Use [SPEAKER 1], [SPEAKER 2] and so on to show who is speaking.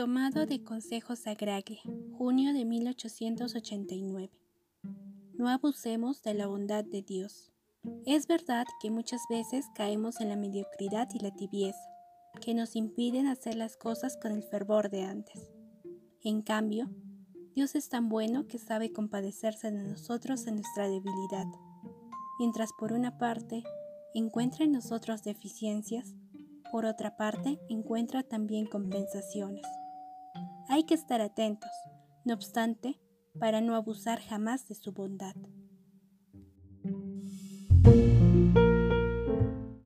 [SPEAKER 1] Tomado de Consejo Sagraglia, junio de 1889. No abusemos de la bondad de Dios. Es verdad que muchas veces caemos en la mediocridad y la tibieza, que nos impiden hacer las cosas con el fervor de antes. En cambio, Dios es tan bueno que sabe compadecerse de nosotros en nuestra debilidad. Mientras por una parte encuentra en nosotros deficiencias, por otra parte encuentra también compensaciones. Hay que estar atentos, no obstante, para no abusar jamás de su bondad.